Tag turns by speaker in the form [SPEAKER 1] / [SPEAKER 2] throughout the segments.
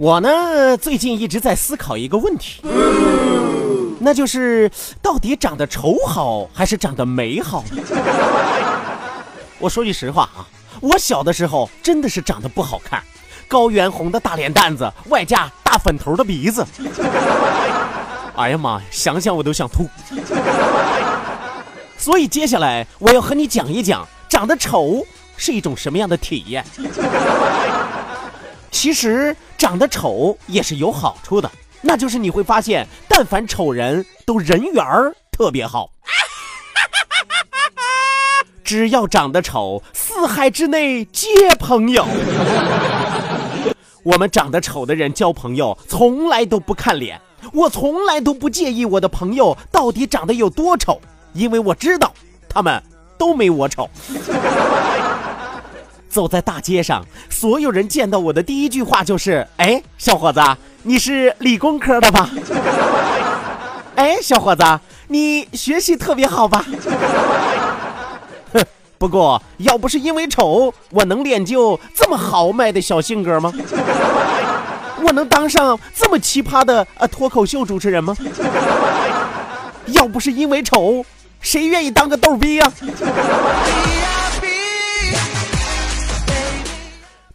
[SPEAKER 1] 我呢，最近一直在思考一个问题，那就是到底长得丑好还是长得美好？我说句实话啊，我小的时候真的是长得不好看，高原红的大脸蛋子，外加大粉头的鼻子。哎呀妈呀，想想我都想吐。所以接下来我要和你讲一讲，长得丑是一种什么样的体验。其实长得丑也是有好处的，那就是你会发现，但凡丑人都人缘儿特别好。只要长得丑，四海之内皆朋友。我们长得丑的人交朋友，从来都不看脸。我从来都不介意我的朋友到底长得有多丑，因为我知道他们都没我丑。走在大街上，所有人见到我的第一句话就是：“哎，小伙子，你是理工科的吧？”“ 哎，小伙子，你学习特别好吧？”哼，不过要不是因为丑，我能练就这么豪迈的小性格吗？我能当上这么奇葩的呃脱口秀主持人吗？要不是因为丑，谁愿意当个逗逼呀、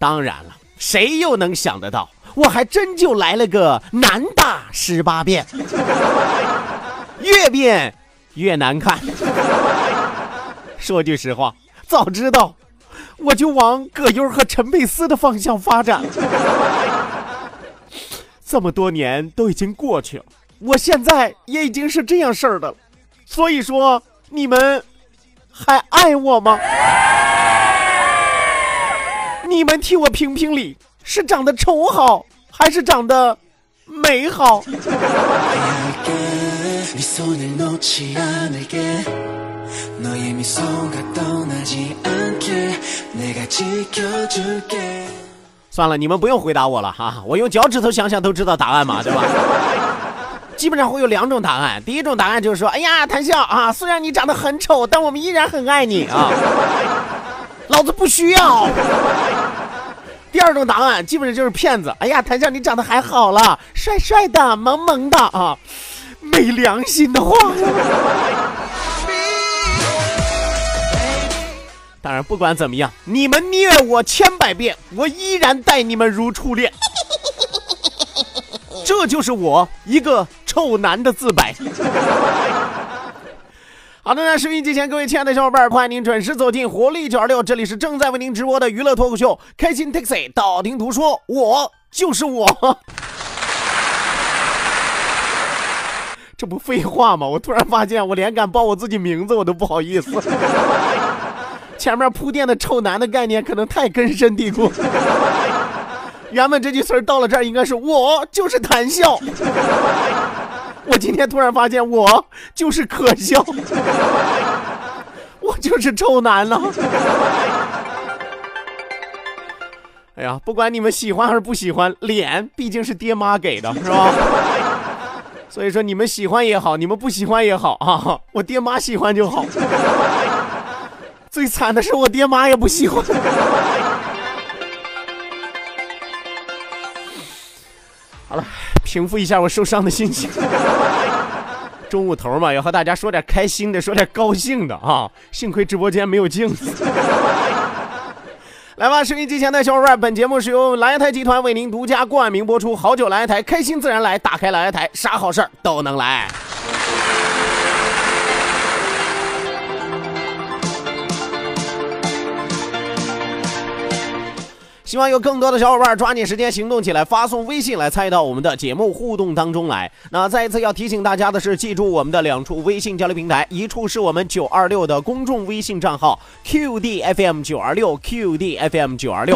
[SPEAKER 1] 当然了，谁又能想得到，我还真就来了个男大十八变，越变越难看。说句实话，早知道我就往葛优和陈佩斯的方向发展。这么多年都已经过去了，我现在也已经是这样事儿的了。所以说，你们还爱我吗？你们替我评评理是长得丑好还是长得美好？算了你们不用回答我了哈我用脚趾头想想都知道答案嘛对吧？基本上会有两种答案第一种答案就是说哎呀谈笑啊虽然你长得很丑但我们依然很爱你啊。老子不需要。第二种答案基本上就是骗子，哎呀，谭笑你长得还好了，帅帅的，萌萌的啊，没良心的话。当然，不管怎么样，你们虐我千百遍，我依然待你们如初恋。这就是我一个臭男的自白。好的，那收音机前各位亲爱的小伙伴，欢迎您准时走进活力九二六，这里是正在为您直播的娱乐脱口秀《开心 Taxi》，道听途说，我就是我。这不废话吗？我突然发现，我连敢报我自己名字我都不好意思。前面铺垫的臭男的概念可能太根深蒂固。原本这句词到了这儿应该是我就是谈笑，我今天突然发现我就是可笑，我就是臭男了。哎呀，不管你们喜欢还是不喜欢，脸毕竟是爹妈给的，是吧？所以说你们喜欢也好，你们不喜欢也好啊，我爹妈喜欢就好。最惨的是我爹妈也不喜欢。好了，平复一下我受伤的心情。中午头嘛，要和大家说点开心的，说点高兴的啊！幸亏直播间没有镜子。来吧，收音机前的小伙伴，本节目是由来台集团为您独家冠名播出。好酒来台，开心自然来，打开来台，啥好事儿都能来。希望有更多的小伙伴抓紧时间行动起来，发送微信来参与到我们的节目互动当中来。那再一次要提醒大家的是，记住我们的两处微信交流平台，一处是我们九二六的公众微信账号 QDFM 九二六 QDFM 九二六。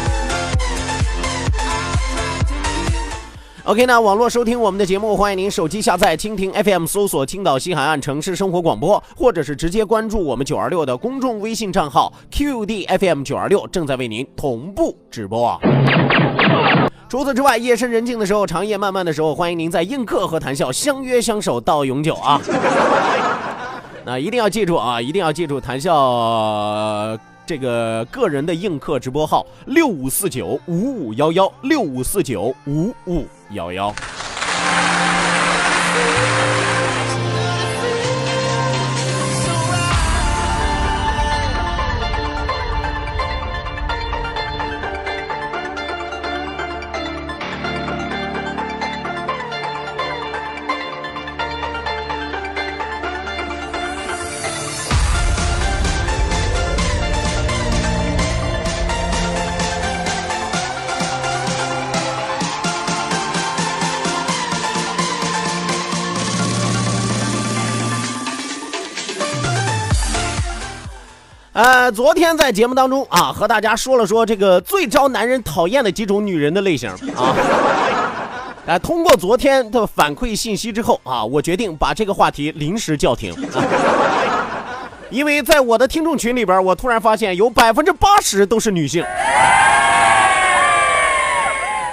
[SPEAKER 1] OK，那网络收听我们的节目，欢迎您手机下载蜻蜓 FM，搜索青岛西海岸城市生活广播，或者是直接关注我们九二六的公众微信账号 QDFM 九二六，正在为您同步直播。除此之外，夜深人静的时候，长夜漫漫的时候，欢迎您在映客和谈笑相约相守到永久啊！那一定要记住啊，一定要记住谈笑。这个个人的映客直播号六五四九五五幺幺六五四九五五幺幺。昨天在节目当中啊，和大家说了说这个最招男人讨厌的几种女人的类型啊。呃，通过昨天的反馈信息之后啊，我决定把这个话题临时叫停，啊、因为在我的听众群里边，我突然发现有百分之八十都是女性，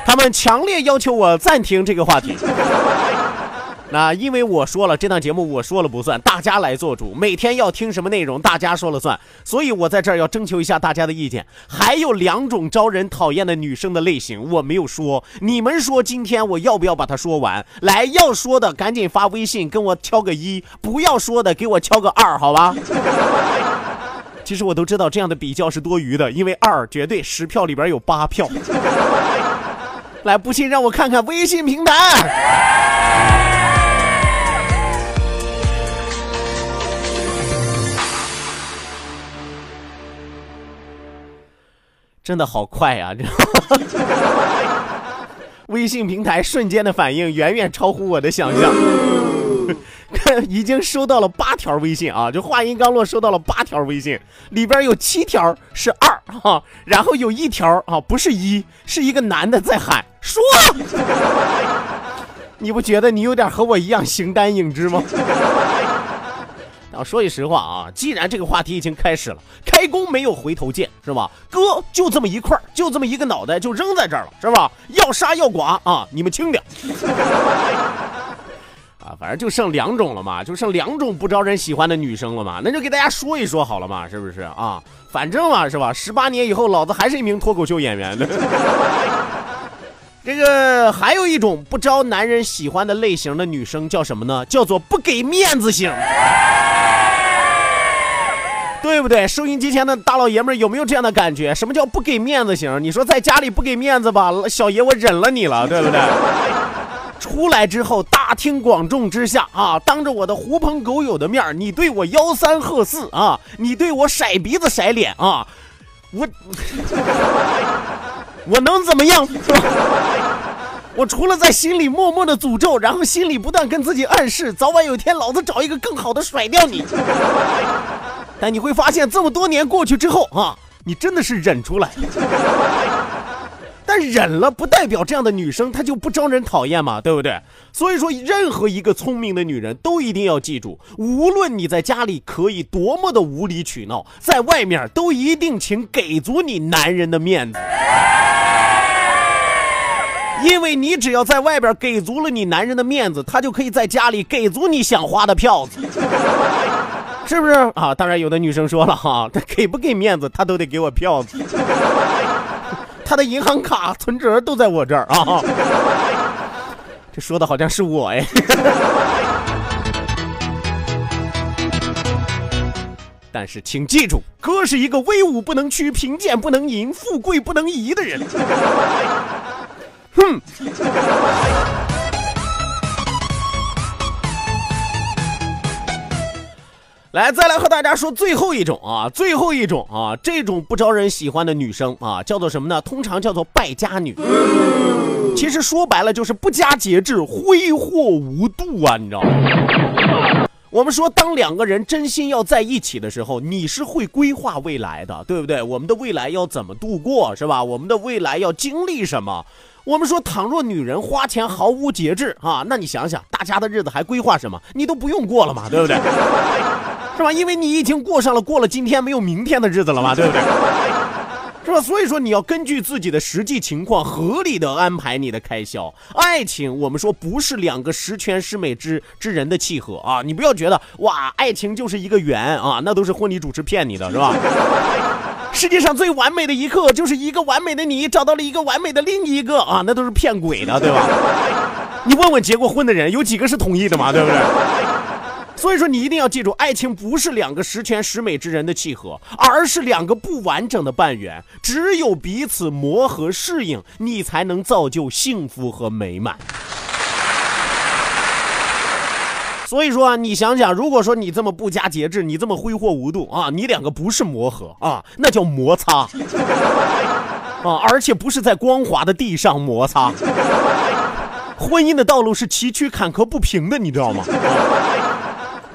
[SPEAKER 1] 他们强烈要求我暂停这个话题。那因为我说了，这档节目我说了不算，大家来做主。每天要听什么内容，大家说了算。所以我在这儿要征求一下大家的意见。还有两种招人讨厌的女生的类型，我没有说，你们说今天我要不要把它说完？来，要说的赶紧发微信跟我敲个一，不要说的给我敲个二，好吧？其实我都知道这样的比较是多余的，因为二绝对十票里边有八票。来，不信让我看看微信平台。真的好快呀！这 微信平台瞬间的反应远远超乎我的想象，已经收到了八条微信啊！就话音刚落，收到了八条微信，里边有七条是二哈，然后有一条啊不是一，是一个男的在喊说，你不觉得你有点和我一样形单影只吗？啊，说句实话啊，既然这个话题已经开始了，开弓没有回头箭，是吧？哥就这么一块儿就这么一个脑袋就扔在这儿了，是吧？要杀要剐啊，你们轻点。啊，反正就剩两种了嘛，就剩两种不招人喜欢的女生了嘛，那就给大家说一说好了嘛，是不是啊？反正嘛，是吧？十八年以后，老子还是一名脱口秀演员的。这个还有一种不招男人喜欢的类型的女生叫什么呢？叫做不给面子型。对不对？收音机前的大老爷们有没有这样的感觉？什么叫不给面子型？你说在家里不给面子吧，小爷我忍了你了，对不对？出来之后大庭广众之下啊，当着我的狐朋狗友的面你对我吆三喝四啊，你对我甩鼻子甩脸啊，我 我能怎么样？我除了在心里默默的诅咒，然后心里不断跟自己暗示，早晚有一天老子找一个更好的甩掉你。但你会发现，这么多年过去之后啊，你真的是忍出来。但忍了不代表这样的女生她就不招人讨厌嘛，对不对？所以说，任何一个聪明的女人都一定要记住，无论你在家里可以多么的无理取闹，在外面都一定请给足你男人的面子。因为你只要在外边给足了你男人的面子，他就可以在家里给足你想花的票子，是不是啊？当然，有的女生说了哈，他给不给面子，他都得给我票子，他的银行卡存折都在我这儿啊。这说的好像是我哎。但是请记住，哥是一个威武不能屈、贫贱不能淫、富贵不能移的人。哼！来，再来和大家说最后一种啊，最后一种啊，这种不招人喜欢的女生啊，叫做什么呢？通常叫做败家女。其实说白了就是不加节制、挥霍无度啊，你知道吗？我们说，当两个人真心要在一起的时候，你是会规划未来的，对不对？我们的未来要怎么度过，是吧？我们的未来要经历什么？我们说，倘若女人花钱毫无节制啊，那你想想，大家的日子还规划什么？你都不用过了嘛，对不对？是吧？因为你已经过上了过了今天没有明天的日子了嘛，对不对？是吧？所以说你要根据自己的实际情况，合理的安排你的开销。爱情，我们说不是两个十全十美之之人的契合啊！你不要觉得哇，爱情就是一个圆啊，那都是婚礼主持骗你的，是吧？世界上最完美的一刻，就是一个完美的你找到了一个完美的另一个啊，那都是骗鬼的，对吧？你问问结过婚的人，有几个是同意的嘛，对不对？所以说，你一定要记住，爱情不是两个十全十美之人的契合，而是两个不完整的半圆。只有彼此磨合适应，你才能造就幸福和美满。所以说啊，你想想，如果说你这么不加节制，你这么挥霍无度啊，你两个不是磨合啊，那叫摩擦啊，而且不是在光滑的地上摩擦。婚姻的道路是崎岖坎坷不平的，你知道吗？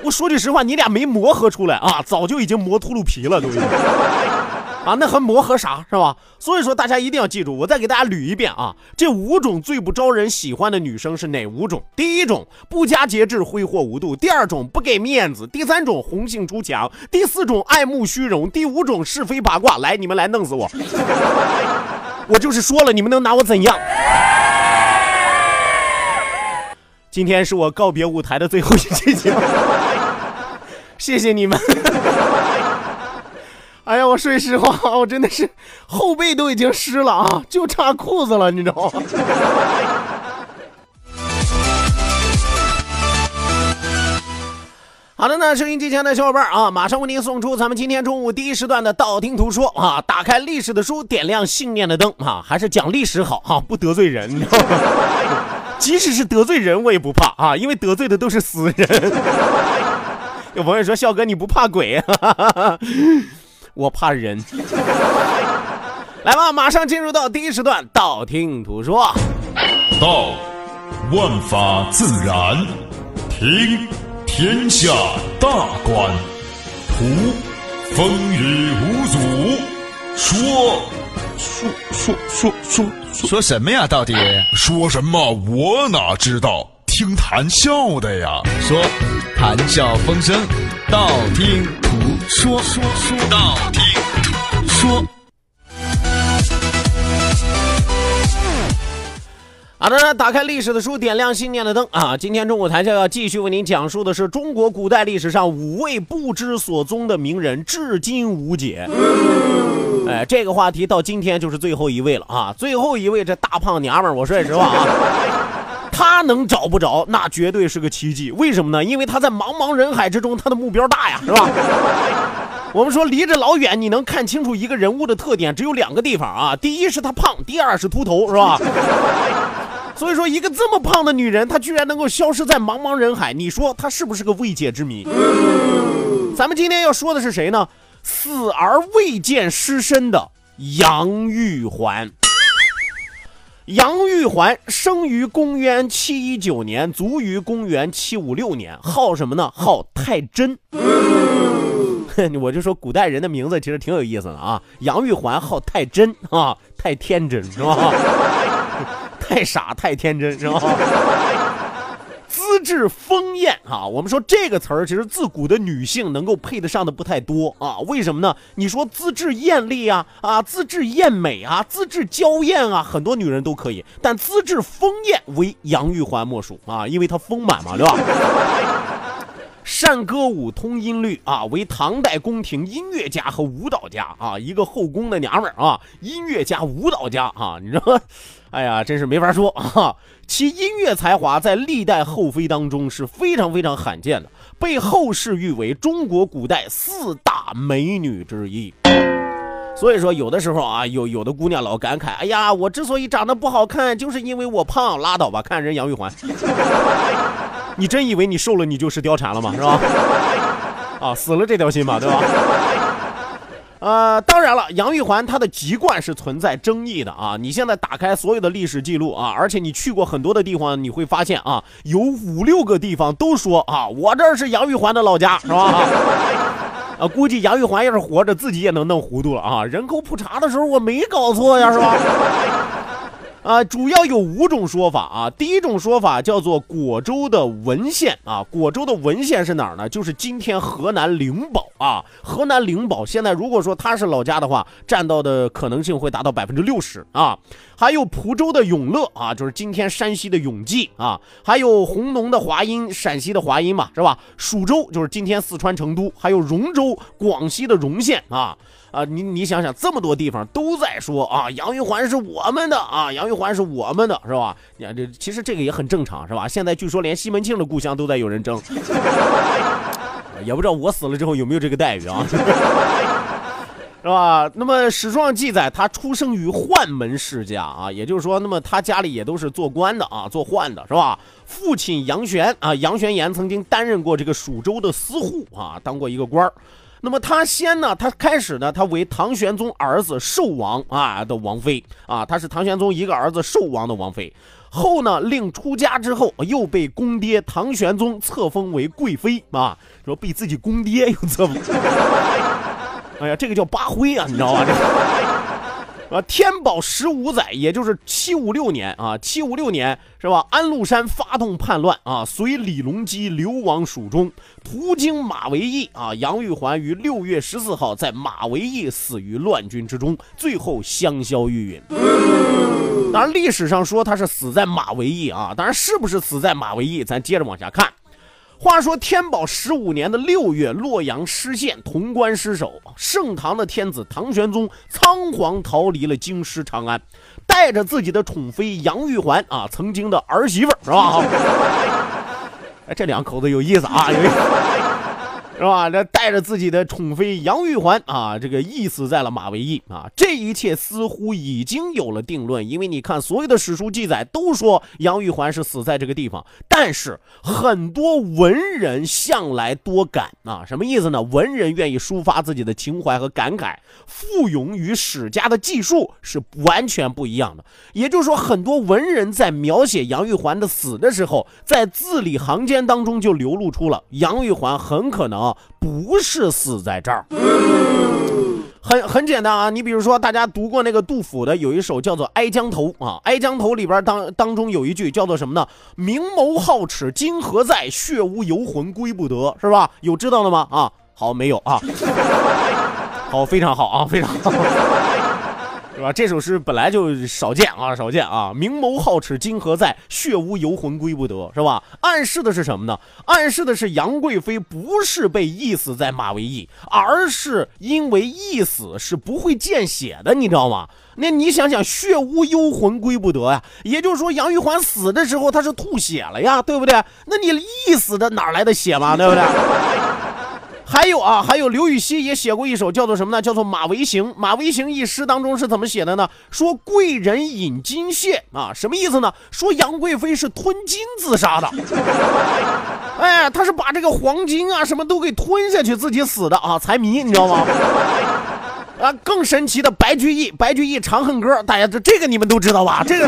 [SPEAKER 1] 我说句实话，你俩没磨合出来啊，早就已经磨秃噜皮了，都已经。啊，那还磨合啥是吧？所以说大家一定要记住，我再给大家捋一遍啊，这五种最不招人喜欢的女生是哪五种？第一种不加节制，挥霍无度；第二种不给面子；第三种红杏出墙；第四种爱慕虚荣；第五种是非八卦。来，你们来弄死我！我就是说了，你们能拿我怎样？今天是我告别舞台的最后一期节目，谢谢你们。哎呀，我说实话，我真的是后背都已经湿了啊，就差裤子了，你知道吗？好的，那收音机前的小伙伴啊，马上为您送出咱们今天中午第一时段的道听途说啊，打开历史的书，点亮信念的灯啊，还是讲历史好哈，不得罪人，你知道吗？即使是得罪人，我也不怕啊，因为得罪的都是死人。有朋友说，笑哥你不怕鬼？我怕人。来吧，马上进入到第一时段，道听途说。
[SPEAKER 2] 道，万法自然；听，天下大观；图，风雨无阻；说，
[SPEAKER 3] 说说说说说什么呀？到底
[SPEAKER 2] 说什么？我哪知道？听谈笑的呀。
[SPEAKER 3] 说，谈笑风生，道听途说，说说道听途说。
[SPEAKER 1] 好的，打开历史的书，点亮信念的灯啊！今天中午台就要继续为您讲述的是中国古代历史上五位不知所踪的名人，至今无解。哎，这个话题到今天就是最后一位了啊！最后一位这大胖娘们儿，我说句实话啊，他能找不着，那绝对是个奇迹。为什么呢？因为他在茫茫人海之中，他的目标大呀，是吧？我们说离着老远，你能看清楚一个人物的特点，只有两个地方啊。第一是他胖，第二是秃头，是吧？所以说，一个这么胖的女人，她居然能够消失在茫茫人海，你说她是不是个未解之谜？咱们今天要说的是谁呢？死而未见尸身的杨玉环。杨玉环生于公元七一九年，卒于公元七五六年，号什么呢？号太真。我就说古代人的名字其实挺有意思的啊。杨玉环号太真啊，太天真是吧？太傻太天真是吧？资质丰艳啊，我们说这个词儿其实自古的女性能够配得上的不太多啊。为什么呢？你说资质艳丽啊啊，资质艳美啊，资质娇艳啊，很多女人都可以，但资质丰艳为杨玉环莫属啊，因为她丰满嘛，对吧？善歌舞，通音律啊，为唐代宫廷音乐家和舞蹈家啊，一个后宫的娘们儿啊，音乐家、舞蹈家啊，你知道，哎呀，真是没法说啊。其音乐才华在历代后妃当中是非常非常罕见的，被后世誉为中国古代四大美女之一。所以说，有的时候啊，有有的姑娘老感慨，哎呀，我之所以长得不好看，就是因为我胖。拉倒吧，看人杨玉环。你真以为你瘦了你就是貂蝉了吗？是吧？啊，死了这条心吧，对吧？呃，当然了，杨玉环她的籍贯是存在争议的啊。你现在打开所有的历史记录啊，而且你去过很多的地方，你会发现啊，有五六个地方都说啊，我这是杨玉环的老家，是吧？啊，估计杨玉环要是活着，自己也能弄糊涂了啊。人口普查的时候我没搞错呀，是吧？啊，主要有五种说法啊。第一种说法叫做果州的文县啊，果州的文县是哪儿呢？就是今天河南灵宝啊。河南灵宝现在如果说他是老家的话，占到的可能性会达到百分之六十啊。还有蒲州的永乐啊，就是今天山西的永济啊。还有红农的华阴，陕西的华阴嘛，是吧？蜀州就是今天四川成都。还有荣州，广西的荣县啊。啊，你你想想，这么多地方都在说啊，杨玉环是我们的啊，杨玉环是我们的，是吧？你看这其实这个也很正常，是吧？现在据说连西门庆的故乡都在有人争，也不知道我死了之后有没有这个待遇啊，是吧？那么史书上记载，他出生于宦门世家啊，也就是说，那么他家里也都是做官的啊，做宦的，是吧？父亲杨玄啊，杨玄言曾经担任过这个蜀州的司户啊，当过一个官儿。那么他先呢，他开始呢，他为唐玄宗儿子寿王啊的王妃啊，他是唐玄宗一个儿子寿王的王妃。后呢，令出家之后，又被公爹唐玄宗册封为贵妃啊，说被自己公爹又册封。哎呀，这个叫八徽啊，你知道吧？啊，天宝十五载，也就是七五六年啊，七五六年是吧？安禄山发动叛乱啊，随李隆基流亡蜀中，途经马嵬驿啊，杨玉环于六月十四号在马嵬驿死于乱军之中，最后香消玉殒。当然，历史上说他是死在马嵬驿啊，当然是不是死在马嵬驿，咱接着往下看。话说天宝十五年的六月，洛阳失陷，潼关失守，盛唐的天子唐玄宗仓皇逃离了京师长安，带着自己的宠妃杨玉环啊，曾经的儿媳妇是吧？哎，这两口子有意思啊，有意思。是吧？这带着自己的宠妃杨玉环啊，这个缢死在了马嵬驿啊。这一切似乎已经有了定论，因为你看，所有的史书记载都说杨玉环是死在这个地方。但是很多文人向来多感啊，什么意思呢？文人愿意抒发自己的情怀和感慨，附庸与史家的记述是完全不一样的。也就是说，很多文人在描写杨玉环的死的时候，在字里行间当中就流露出了杨玉环很可能。啊不是死在这儿，很很简单啊。你比如说，大家读过那个杜甫的有一首叫做《哀江头》啊，《哀江头》里边当当中有一句叫做什么呢？明眸皓齿今何在？血污游魂归不得，是吧？有知道的吗？啊，好，没有啊。好，非常好啊，非常好。是吧？这首诗本来就少见啊，少见啊！明眸皓齿今何在？血污游魂归不得，是吧？暗示的是什么呢？暗示的是杨贵妃不是被缢死在马嵬驿，而是因为缢死是不会见血的，你知道吗？那你想想，血污幽魂归不得呀，也就是说杨玉环死的时候她是吐血了呀，对不对？那你缢死的哪来的血嘛，对不对？还有啊，还有刘禹锡也写过一首叫做什么呢？叫做《马嵬行》。《马嵬行》一诗当中是怎么写的呢？说贵人饮金屑啊，什么意思呢？说杨贵妃是吞金自杀的。哎，他是把这个黄金啊什么都给吞下去自己死的啊，财迷，你知道吗？啊，更神奇的白居易，白居易《长恨歌》，大家这这个你们都知道吧？这个，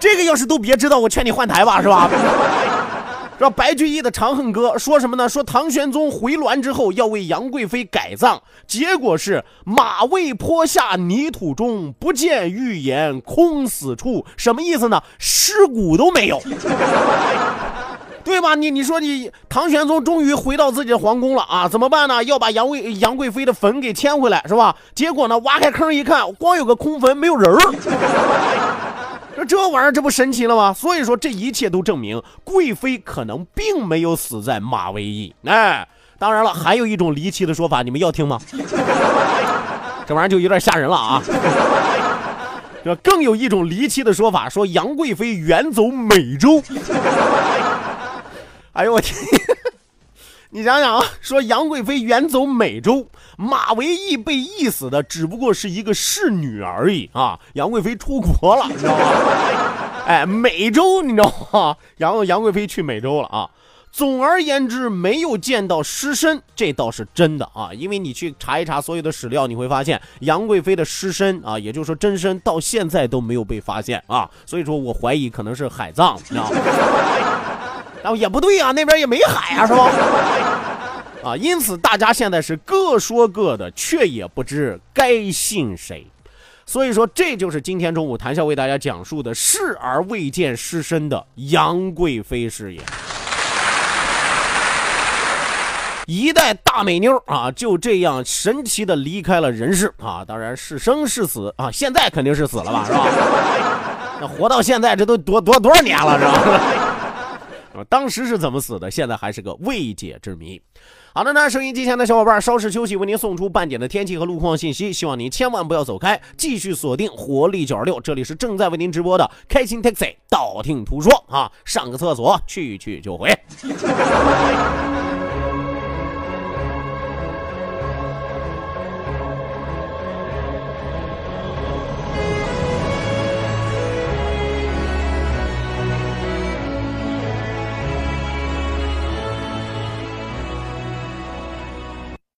[SPEAKER 1] 这个要是都别知道，我劝你换台吧，是吧？是这白居易的《长恨歌》说什么呢？说唐玄宗回銮之后要为杨贵妃改葬，结果是马未坡下泥土中，不见玉颜空死处。什么意思呢？尸骨都没有。对吧？你你说你唐玄宗终于回到自己的皇宫了啊？怎么办呢？要把杨贵杨贵妃的坟给迁回来是吧？结果呢，挖开坑一看，光有个空坟，没有人儿。这玩意儿这不神奇了吗？所以说这一切都证明贵妃可能并没有死在马嵬驿。哎，当然了，还有一种离奇的说法，你们要听吗？这玩意儿就有点吓人了啊！这更有一种离奇的说法，说杨贵妃远走美洲。哎呦我天！你想想啊，说杨贵妃远走美洲，马嵬驿被缢死的只不过是一个侍女而已啊！杨贵妃出国了，你知道吗？哎，美洲你知道吗？杨杨贵妃去美洲了啊！总而言之，没有见到尸身，这倒是真的啊！因为你去查一查所有的史料，你会发现杨贵妃的尸身啊，也就是说真身，到现在都没有被发现啊！所以说我怀疑可能是海葬，你知道吗？然后也不对啊，那边也没海啊，是吧？啊，因此大家现在是各说各的，却也不知该信谁。所以说，这就是今天中午谈笑为大家讲述的视而未见失身的杨贵妃事业。一代大美妞啊，就这样神奇的离开了人世啊！当然是生是死啊，现在肯定是死了吧，是吧？那活到现在，这都多多多少年了，是吧？啊，当时是怎么死的？现在还是个未解之谜。好的，那收音机前的小伙伴稍事休息，为您送出半点的天气和路况信息。希望您千万不要走开，继续锁定活力九十六，这里是正在为您直播的开心 Taxi，道听途说啊，上个厕所去去就回。